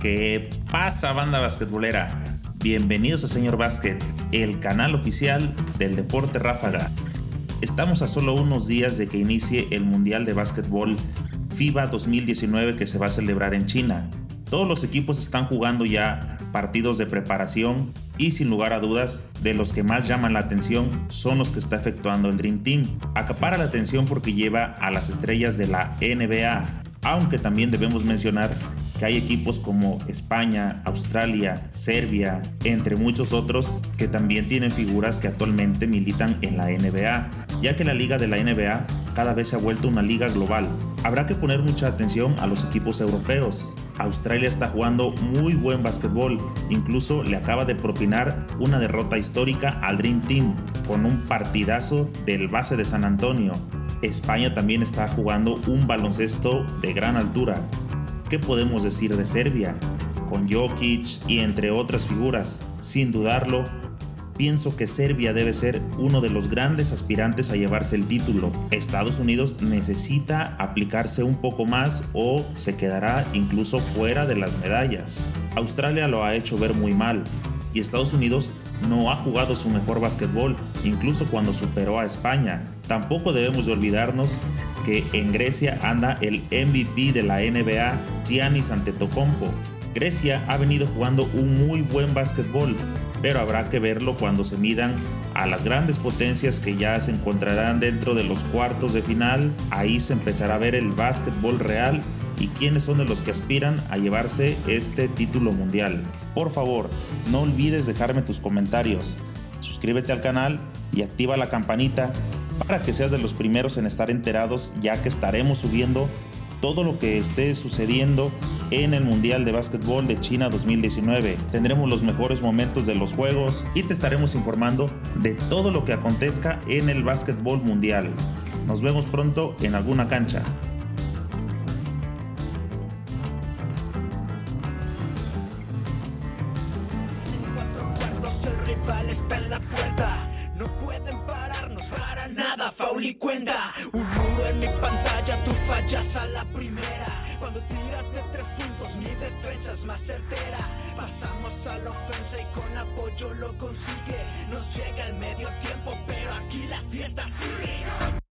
¿Qué pasa, banda basquetbolera? Bienvenidos a Señor Básquet, el canal oficial del deporte ráfaga. Estamos a solo unos días de que inicie el Mundial de Básquetbol FIBA 2019 que se va a celebrar en China. Todos los equipos están jugando ya partidos de preparación y sin lugar a dudas, de los que más llaman la atención son los que está efectuando el Dream Team. Acapara la atención porque lleva a las estrellas de la NBA, aunque también debemos mencionar que hay equipos como España, Australia, Serbia, entre muchos otros, que también tienen figuras que actualmente militan en la NBA, ya que la liga de la NBA cada vez se ha vuelto una liga global. Habrá que poner mucha atención a los equipos europeos. Australia está jugando muy buen básquetbol, incluso le acaba de propinar una derrota histórica al Dream Team con un partidazo del base de San Antonio. España también está jugando un baloncesto de gran altura. ¿Qué podemos decir de Serbia? Con Jokic y entre otras figuras, sin dudarlo, pienso que Serbia debe ser uno de los grandes aspirantes a llevarse el título. Estados Unidos necesita aplicarse un poco más o se quedará incluso fuera de las medallas. Australia lo ha hecho ver muy mal y Estados Unidos no ha jugado su mejor básquetbol, incluso cuando superó a España. Tampoco debemos de olvidarnos que en Grecia anda el MVP de la NBA, Giannis Antetokounmpo. Grecia ha venido jugando un muy buen básquetbol, pero habrá que verlo cuando se midan a las grandes potencias que ya se encontrarán dentro de los cuartos de final. Ahí se empezará a ver el básquetbol real y quiénes son de los que aspiran a llevarse este título mundial. Por favor, no olvides dejarme tus comentarios, suscríbete al canal y activa la campanita para que seas de los primeros en estar enterados ya que estaremos subiendo todo lo que esté sucediendo en el Mundial de Básquetbol de China 2019. Tendremos los mejores momentos de los juegos y te estaremos informando de todo lo que acontezca en el básquetbol mundial. Nos vemos pronto en alguna cancha. Para nada, faul y cuenta. Un muro en mi pantalla, tú fallas a la primera. Cuando tiras de tres puntos, mi defensa es más certera. Pasamos a la ofensa y con apoyo lo consigue. Nos llega el medio tiempo, pero aquí la fiesta sigue.